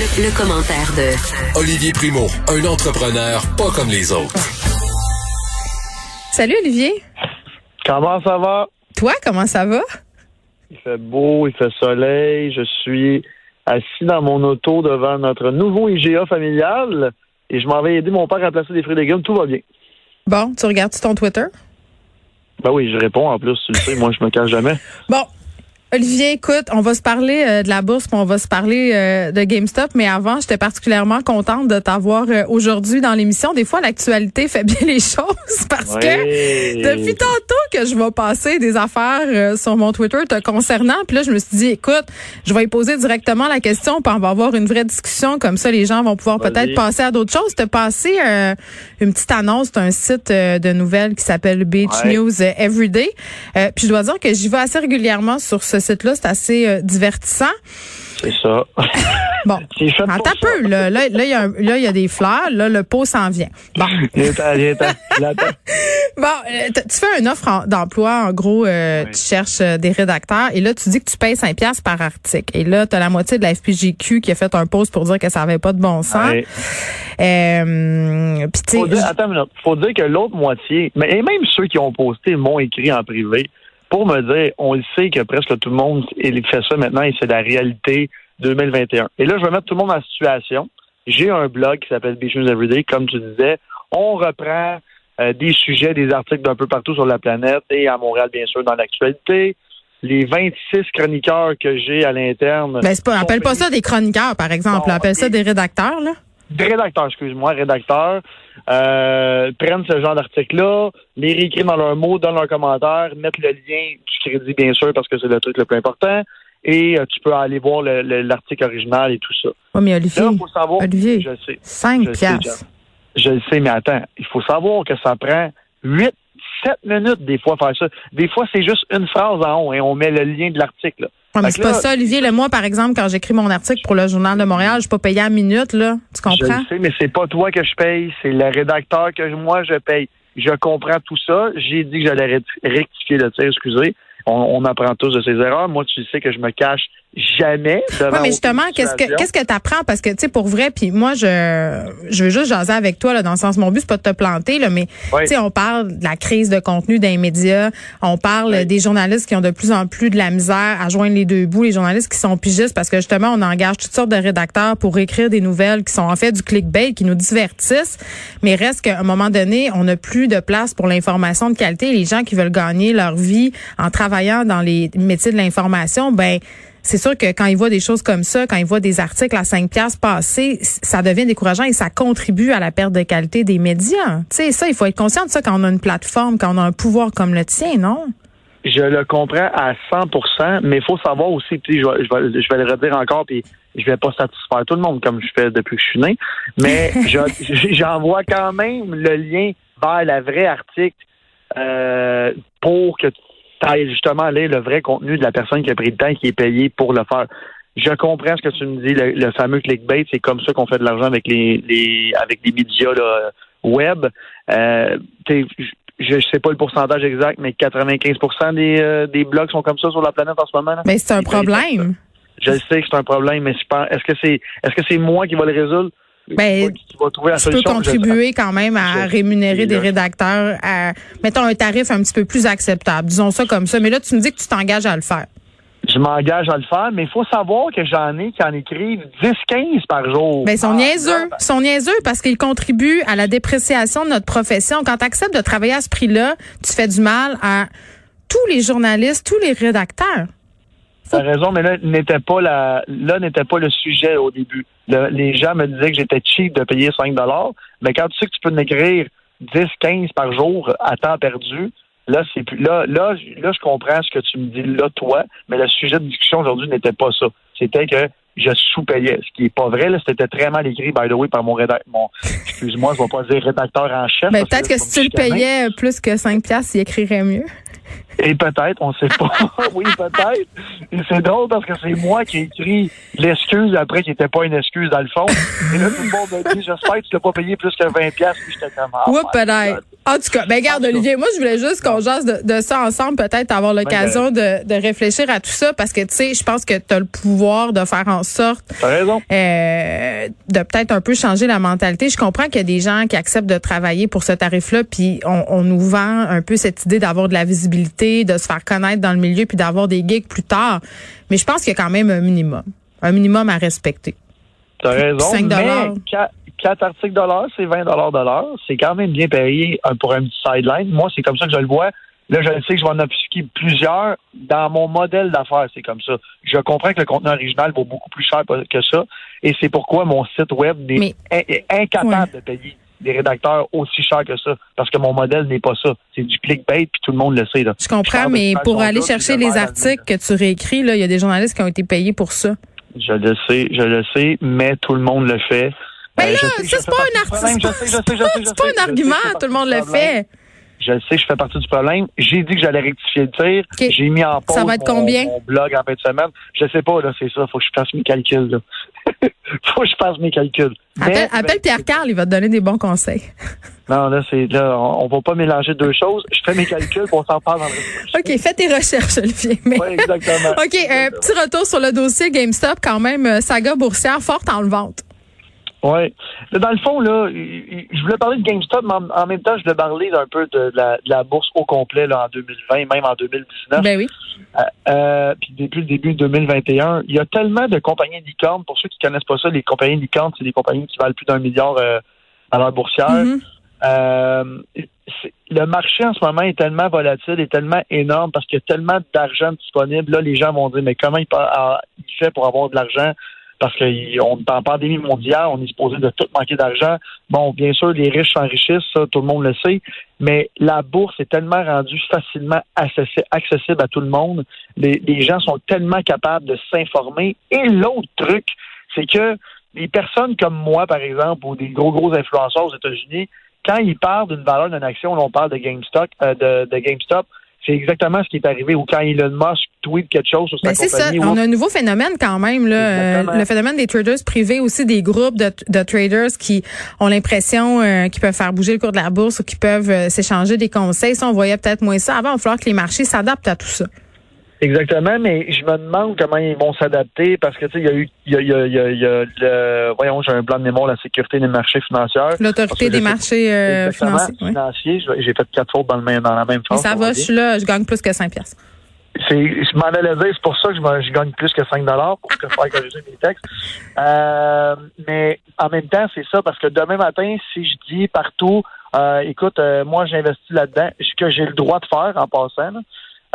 Le, le commentaire de Olivier Primo, un entrepreneur pas comme les autres. Salut Olivier. Comment ça va? Toi, comment ça va? Il fait beau, il fait soleil. Je suis assis dans mon auto devant notre nouveau IGA familial et je m'en vais aider mon père à placer des fruits et légumes. Tout va bien. Bon, tu regardes ton Twitter? Ben oui, je réponds en plus. Tu le sais, moi, je me cache jamais. Bon, Olivier, écoute, on va se parler euh, de la bourse, puis on va se parler euh, de GameStop, mais avant, j'étais particulièrement contente de t'avoir euh, aujourd'hui dans l'émission. Des fois, l'actualité fait bien les choses parce que depuis tantôt que je vais passer des affaires sur mon Twitter te concernant, puis là, je me suis dit, écoute, je vais y poser directement la question, puis on va avoir une vraie discussion, comme ça, les gens vont pouvoir peut-être passer à d'autres choses. T'as passé une petite annonce d'un site de nouvelles qui s'appelle Beach News Everyday, puis je dois dire que j'y vais assez régulièrement sur ce site-là, c'est assez euh, divertissant. C'est ça. Bon, attends un peu. Là, là, il y, a là, y a des fleurs. Là, le pot s'en vient. Bon. bon, euh, tu fais une offre d'emploi. En gros, euh, tu cherches des rédacteurs. Et là, tu dis que tu payes 5 piastres par article. Et là, tu as la moitié de la FPGQ qui a fait un post pour dire que ça avait pas de bon sens. Euh, faut dire, attends une minute. Faut dire que l'autre moitié, mais et même ceux qui ont posté m'ont écrit en privé pour me dire, on le sait que presque tout le monde il fait ça maintenant et c'est la réalité 2021. Et là, je vais mettre tout le monde la situation. J'ai un blog qui s'appelle Business Everyday, comme tu disais. On reprend euh, des sujets, des articles d'un peu partout sur la planète et à Montréal, bien sûr, dans l'actualité. Les 26 chroniqueurs que j'ai à l'interne. Ben, c'est pas, appelle pas ça des chroniqueurs, par exemple. appelle ça des rédacteurs, là. Rédacteurs, excuse-moi, rédacteurs, euh, prennent ce genre d'article-là, les réécrivent dans leurs mots, dans leurs commentaires, mettent le lien du crédit, bien sûr, parce que c'est le truc le plus important, et euh, tu peux aller voir l'article original et tout ça. Oui, mais Olivier, Là, faut savoir, Olivier, je sais, 5 je piastres. je le sais, mais attends, il faut savoir que ça prend 8, 7 minutes des fois faire ça. Des fois, c'est juste une phrase en haut et on met le lien de l'article c'est pas ça, Olivier. Le moi, par exemple, quand j'écris mon article pour le Journal de Montréal, je suis pas payé à minute, là. Tu comprends? Je sais, mais c'est pas toi que je paye, c'est le rédacteur que moi je paye. Je comprends tout ça. J'ai dit que j'allais rectifier le tir, excusez. On, apprend tous de ses erreurs. Moi, tu sais que je me cache jamais devant. Oui, mais justement, qu'est-ce que qu'est-ce que t'apprends? Parce que tu sais pour vrai, puis moi je je veux juste jaser avec toi là dans le sens mon but c'est pas de te planter là, mais tu sais on parle de la crise de contenu d'un média, on parle des journalistes qui ont de plus en plus de la misère à joindre les deux bouts, les journalistes qui sont pigistes parce que justement on engage toutes sortes de rédacteurs pour écrire des nouvelles qui sont en fait du clickbait, qui nous divertissent, mais reste qu'à un moment donné on n'a plus de place pour l'information de qualité. Les gens qui veulent gagner leur vie en travaillant dans les métiers de l'information, ben c'est sûr que quand ils voient des choses comme ça, quand ils voient des articles à 5 piastres passer, ça devient décourageant et ça contribue à la perte de qualité des médias. Tu sais, ça, il faut être conscient de ça quand on a une plateforme, quand on a un pouvoir comme le tien, non? Je le comprends à 100% mais il faut savoir aussi, puis je, vais, je, vais, le redire encore, puis je vais pas satisfaire tout le monde comme je fais depuis que je suis né, mais j'envoie quand même le lien vers la vraie article euh, pour que justement aller le vrai contenu de la personne qui a pris le temps et qui est payée pour le faire. Je comprends ce que tu me dis, le, fameux clickbait, c'est comme ça qu'on fait de l'argent avec les, les avec les médias web. Euh, je ne sais pas le pourcentage exact, mais 95% des, euh, des blogs sont comme ça sur la planète en ce moment. Mais c'est un problème. Je sais que c'est un problème, mais est-ce que c'est est-ce que c'est moi qui va le résoudre? Ben, tu peux contribuer quand même à rémunérer des rédacteurs à, mettons, un tarif un petit peu plus acceptable. Disons ça comme ça. Mais là, tu me dis que tu t'engages à le faire. Je m'engage à le faire, mais il faut savoir que j'en ai qui en écrivent 10-15 par jour. Mais ben, ils sont ah, niaiseux. Ils sont niaiseux parce qu'ils contribuent à la dépréciation de notre profession. Quand tu acceptes de travailler à ce prix-là, tu fais du mal à tous les journalistes, tous les rédacteurs. T'as raison, mais là n'était pas la là n'était pas le sujet au début. les gens me disaient que j'étais cheap de payer 5 dollars, mais quand tu sais que tu peux m'écrire 10, 15 par jour à temps perdu, là c'est plus là là là je comprends ce que tu me dis là toi, mais le sujet de discussion aujourd'hui n'était pas ça. C'était que je sous-payais. Ce qui est pas vrai, là, c'était très mal écrit, by the way, par mon rédacteur. Mon, excuse-moi, je vais pas dire rédacteur en chef. Mais peut-être que, si tu le payais plus que 5 piastres, il écrirait mieux. Et peut-être, on sait pas. oui, peut-être. Et c'est drôle parce que c'est moi qui ai écrit l'excuse après qui n'était pas une excuse dans le fond. Et là, tout le monde dit, j'espère que tu l'as pas payé plus que 20 pièces puis j'étais comme, ah, peut-être. En tout cas, ben regarde Olivier, moi je voulais juste qu'on jase de, ça ensemble, peut-être avoir l'occasion de, de, réfléchir à tout ça parce que tu sais, je pense que tu as le pouvoir de faire en sorte raison. Euh, de peut-être un peu changer la mentalité. Je comprends qu'il y a des gens qui acceptent de travailler pour ce tarif-là, puis on, on, nous vend un peu cette idée d'avoir de la visibilité, de se faire connaître dans le milieu, puis d'avoir des gigs plus tard. Mais je pense qu'il y a quand même un minimum, un minimum à respecter. T'as raison. 5 mais 4 articles de l'heure, c'est 20 de l'heure. C'est quand même bien payé euh, pour un petit sideline. Moi, c'est comme ça que je le vois. Là, je sais que je vais en appliquer plusieurs. Dans mon modèle d'affaires, c'est comme ça. Je comprends que le contenu original vaut beaucoup plus cher que ça. Et c'est pourquoi mon site web est, incapable de payer des rédacteurs aussi cher que ça. Parce que mon modèle n'est pas ça. C'est du clickbait, puis tout le monde le sait. Là. Je comprends, mais pour aller chercher les articles que tu réécris, il y a des journalistes qui ont été payés pour ça. Je le sais, je le sais, mais tout le monde le fait. Mais ben là, ça, c'est pas un artiste. C'est pas un argument, tout le monde le fait. Je sais, je fais partie du problème. J'ai dit que j'allais rectifier le tir. J'ai mis en pause ça va être mon, combien? mon blog en fin de semaine. Je sais pas, là, c'est ça. Faut que je fasse mes calculs, là. Faut que je fasse mes calculs. Appelle, appelle Pierre Carl, il va te donner des bons conseils. Non, là, c'est là, on, va pas mélanger deux choses. Je fais mes calculs pour s'en parler dans le OK, fais tes recherches, Olivier. Oui, exactement. OK, un petit retour sur le dossier GameStop, quand même, euh, saga boursière forte en vente. Oui. Dans le fond, là, je voulais parler de GameStop, mais en même temps, je voulais parler un peu de la, bourse au complet là, en 2020, même en 2019. Ben oui. Euh, euh, puis depuis le début de 2021, il y a tellement de compagnies licornes. Pour ceux qui connaissent pas ça, les compagnies licornes, c'est des compagnies qui valent plus d'un milliard euh, à leur boursière. Mm-hmm. euh, le marché en ce moment est tellement volatile et tellement énorme parce qu'il y a tellement d'argent disponible. Là, les gens vont dire, mais comment il, il fait pour avoir de l'argent? Parce qu'on est en pandémie mondiale, on est supposé de tout manquer d'argent. Bon, bien sûr, les riches s'enrichissent, ça, tout le monde le sait, mais la bourse est tellement rendue facilement accessible à tout le monde. Les, gens sont tellement capables de s'informer. Et l'autre truc, c'est que les personnes comme moi, par exemple, ou des gros, gros influenceurs aux États-Unis, quand ils parlent d'une valeur d'une action, on parle de GameStop, euh, de GameStop, c'est exactement ce qui est arrivé. Ou quand Elon Musk tweet quelque chose sur sa ben, C'est ça. On a un nouveau phénomène quand même. Là, euh, le phénomène des traders privés, aussi des groupes de, de traders qui ont l'impression euh, qu'ils peuvent faire bouger le cours de la bourse ou qui peuvent euh, s'échanger des conseils. Ça, on voyait peut-être moins ça. Avant, il va falloir que les marchés s'adaptent à tout ça. Exactement, mais je me demande comment ils vont s'adapter parce que tu sais, il y a eu, il y a, il y a, il y a, le, voyons, j'ai un blanc de mémoire, la sécurité des marchés financiers. L'autorité des marchés euh, financiers. financiers. J'ai fait quatre fautes dans, le dans la même phrase. Ça va, je suis là, je gagne plus que 5 piastres. C'est, je m'en allais dire, c'est pour ça que je, je, gagne plus que 5 dollars pour que faire corriger mes textes. Euh, mais en même temps, c'est ça parce que demain matin, si je dis partout, euh, écoute, euh, moi j'investis là-dedans, ce que j'ai le droit de faire en passant. Là,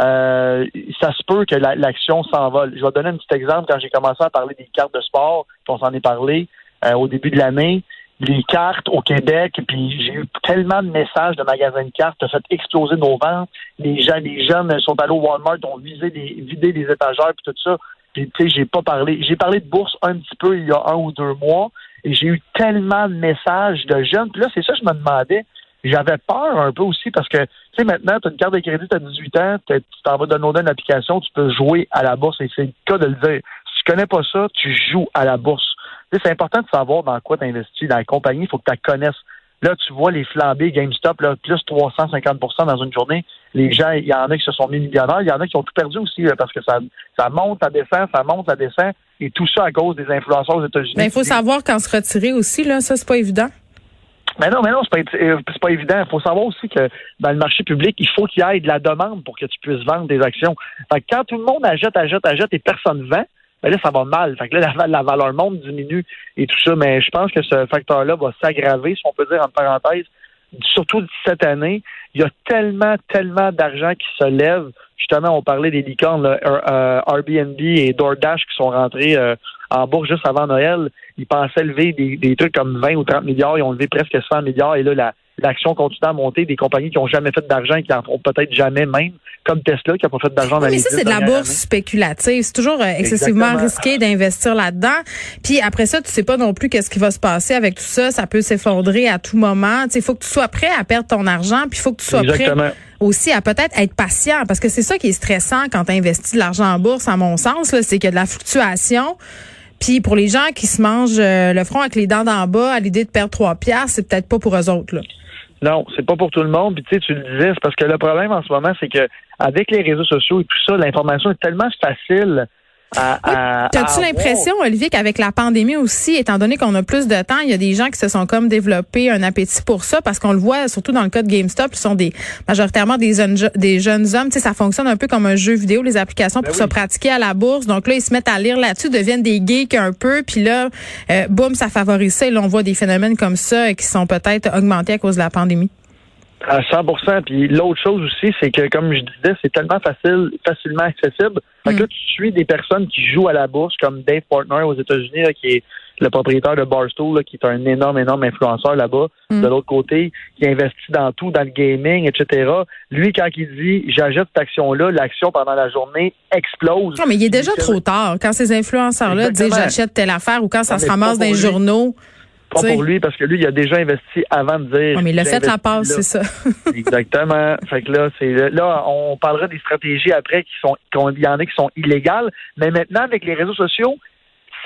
euh, ça se peut que l'action s'envole. Je vais donner un petit exemple. Quand j'ai commencé à parler des cartes de sport, on s'en est parlé euh, au début de l'année, les cartes au Québec, puis j'ai eu tellement de messages de magasins de cartes, ça fait exploser nos ventes. Les gens, les jeunes sont allés au Walmart, ont visé des, vidé des étagères, puis tout ça. Puis tu sais, j'ai pas parlé. J'ai parlé de bourse un petit peu il y a un ou deux mois, et j'ai eu tellement de messages de jeunes. Puis là, c'est ça que je me demandais j'avais peur un peu aussi parce que, tu sais, maintenant, tu as une carte de crédit, tu as 18 ans, tu t'en vas downloader une application, tu peux jouer à la bourse et c'est le cas de le dire. Si tu connais pas ça, tu joues à la bourse. C'est important de savoir dans quoi tu investis. Dans la compagnie, il faut que tu la connaisses. Là, tu vois les flambées GameStop, là, plus 350% dans une journée. Les gens, il y en a qui se sont mis millionnaires, il y en a qui ont tout perdu aussi parce que ça, ça monte, ça descend, ça monte, ça descend. Et tout ça à cause des influenceurs aux États-Unis. Mais il faut savoir quand se retirer aussi, là, ça, c'est pas évident. Mais non, mais non, c'est pas, euh, pas évident. Il faut savoir aussi que dans le marché public, il faut qu'il y ait de la demande pour que tu puisses vendre des actions. Fait que quand tout le monde achète, achète, achète et personne ne vend, ben là, ça va mal. Fait que là, la, valeur monde diminue et tout ça. Mais je pense que ce facteur-là va s'aggraver, si on peut dire en parenthèse, surtout cette année. Il y a tellement, tellement d'argent qui se lève. Justement, on parlait des licornes, euh, Airbnb et DoorDash qui sont rentrés euh, en bourse juste avant Noël, ils pensaient lever des, trucs comme 20 ou 30 milliards, ils ont levé presque 100 milliards, et là, l'action continue à monter, des compagnies qui n'ont jamais fait d'argent et qui en feront peut-être jamais même, comme Tesla qui n'a pas fait d'argent dans Mais ça, c'est de la bourse spéculative. C'est toujours euh, excessivement risqué d'investir là-dedans. Puis après ça, tu sais pas non plus qu'est-ce qui va se passer avec tout ça. Ça peut s'effondrer à tout moment. Il faut que tu sois prêt à perdre ton argent, puis il faut que tu sois prêt aussi à peut-être être patient, parce que c'est ça qui est stressant quand tu investis de l'argent en bourse, à mon sens, c'est qu'il y a de la fluctuation. Puis pour les gens qui se mangent euh, le front avec les dents d'en bas à l'idée de perdre trois piastres, c'est peut-être pas pour eux autres. Là. Non, c'est pas pour tout le monde. Puis tu sais, tu le disais, c'est parce que le problème en ce moment, c'est que avec les réseaux sociaux et tout ça, l'information est tellement facile T'as-tu l'impression, Olivier, qu'avec la pandémie aussi, étant donné qu'on a plus de temps, il y a des gens qui se sont comme développés un appétit pour ça, parce qu'on le voit surtout dans le cas de GameStop, ils sont des majoritairement des jeunes, des jeunes hommes. Tu sais, ça fonctionne un peu comme un jeu vidéo, les applications ben pour se pratiquer à la bourse. Donc là, ils se mettent à lire là-dessus, deviennent des geeks un peu, puis là, euh, boum, ça favorise ça. Et là, on voit des phénomènes comme ça qui sont peut-être augmentés à cause de la pandémie. À 100% Puis l'autre chose aussi, c'est que, comme je disais, c'est tellement facile, facilement accessible. Fait que là, mm. tu suis des personnes qui jouent à la bourse, comme Dave Portnoy aux États-Unis, qui est le propriétaire de Barstool, qui est un énorme, énorme influenceur là-bas. Mm. De l'autre côté, qui investit dans tout, dans le gaming, etc. Lui, quand il dit j'achète cette action-là, l'action pendant la journée explose. Non, mais il est déjà trop tard. Quand ces influenceurs-là disent j'achète telle affaire ou quand ça se ramasse dans les journaux. Pas pour lui, parce que lui, il a déjà investi avant de dire. Oui, mais il a fait la passe, c'est ça. Exactement. Fait que là, c'est là, on parlera des stratégies après qui sont, il y en a qui sont illégales. Mais maintenant, avec les réseaux sociaux,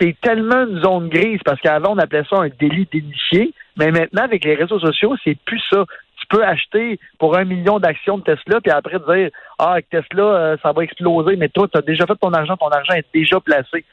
c'est tellement une zone grise parce qu'avant, on appelait ça un délit d'initié. Mais maintenant, avec les réseaux sociaux, c'est plus ça. Tu peux acheter pour un million d'actions de Tesla, puis après dire Ah, avec Tesla, euh, ça va exploser, mais toi, tu as déjà fait ton argent, ton argent est déjà placé.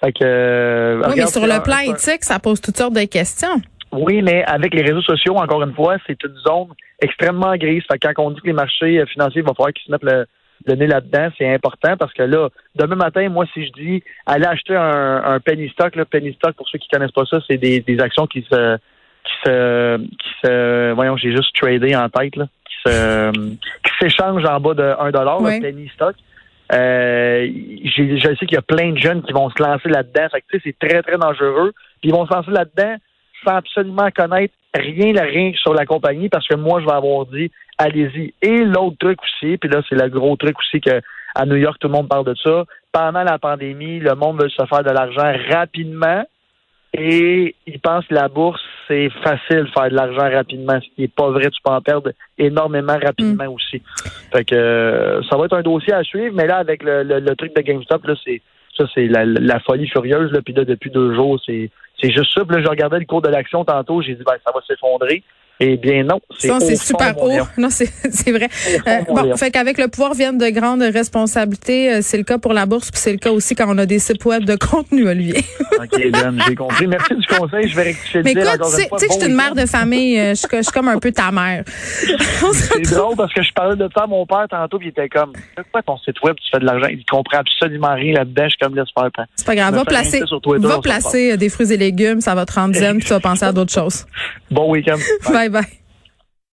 Fait que, euh, oui, mais sur le plan éthique, ça pose toutes sortes de questions. Oui, mais avec les réseaux sociaux, encore une fois, c'est une zone extrêmement grise. Fait que quand on dit que les marchés euh, financiers vont falloir qu'ils se mettent le, nez là-dedans, c'est important parce que là, demain matin, moi, si je dis aller acheter un, un penny stock, là, penny stock, pour ceux qui connaissent pas ça, c'est des, des actions qui se qui se qui se voyons, j'ai juste tradé en tête là, qui se qui s'échangent en bas de 1 dollar, penny stock. Euh, je sais qu'il y a plein de jeunes qui vont se lancer là-dedans. C'est très, très dangereux. Puis ils vont se lancer là-dedans sans absolument connaître rien, rien sur la compagnie parce que moi, je vais avoir dit, allez-y. Et l'autre truc aussi, puis là, c'est le gros truc aussi que à New York, tout le monde parle de ça. Pendant la pandémie, le monde veut se faire de l'argent rapidement. Et ils pensent que la bourse, c'est facile de faire de l'argent rapidement. Ce qui n'est pas vrai, tu peux en perdre énormément rapidement mm. aussi. Fait que euh, ça va être un dossier à suivre, mais là, avec le, le, truc de GameStop, là, c'est ça, c'est la, la, folie furieuse. Là, puis là, depuis deux jours, c'est c'est juste ça. Puis là, je regardais le cours de l'action tantôt, j'ai dit ben ça va s'effondrer. Eh bien non, c'est c'est super haut. Non, c'est vrai. Euh, bon, fait qu'avec le pouvoir viennent de grandes responsabilités. Euh, c'est le cas pour la bourse, puis c'est le cas aussi quand on a des sites web de contenu, Olivier. ok, Ben, j'ai compris. Merci du conseil. Je vais rectifier Mais le écoute, tu sais que je suis une mère de famille. Euh, je suis comme un peu ta mère. c'est drôle parce que je parlais de ça à mon père tantôt, puis il était comme, quoi ton site web, tu fais de l'argent. Il comprend absolument rien là-dedans. Je suis comme laisse faire. C'est pas grave. Va placer, va placer des fruits et légumes. Ça va te rendre zen, puis tu vas penser à d'autres choses. Bon week-end. bye. bye. Bye.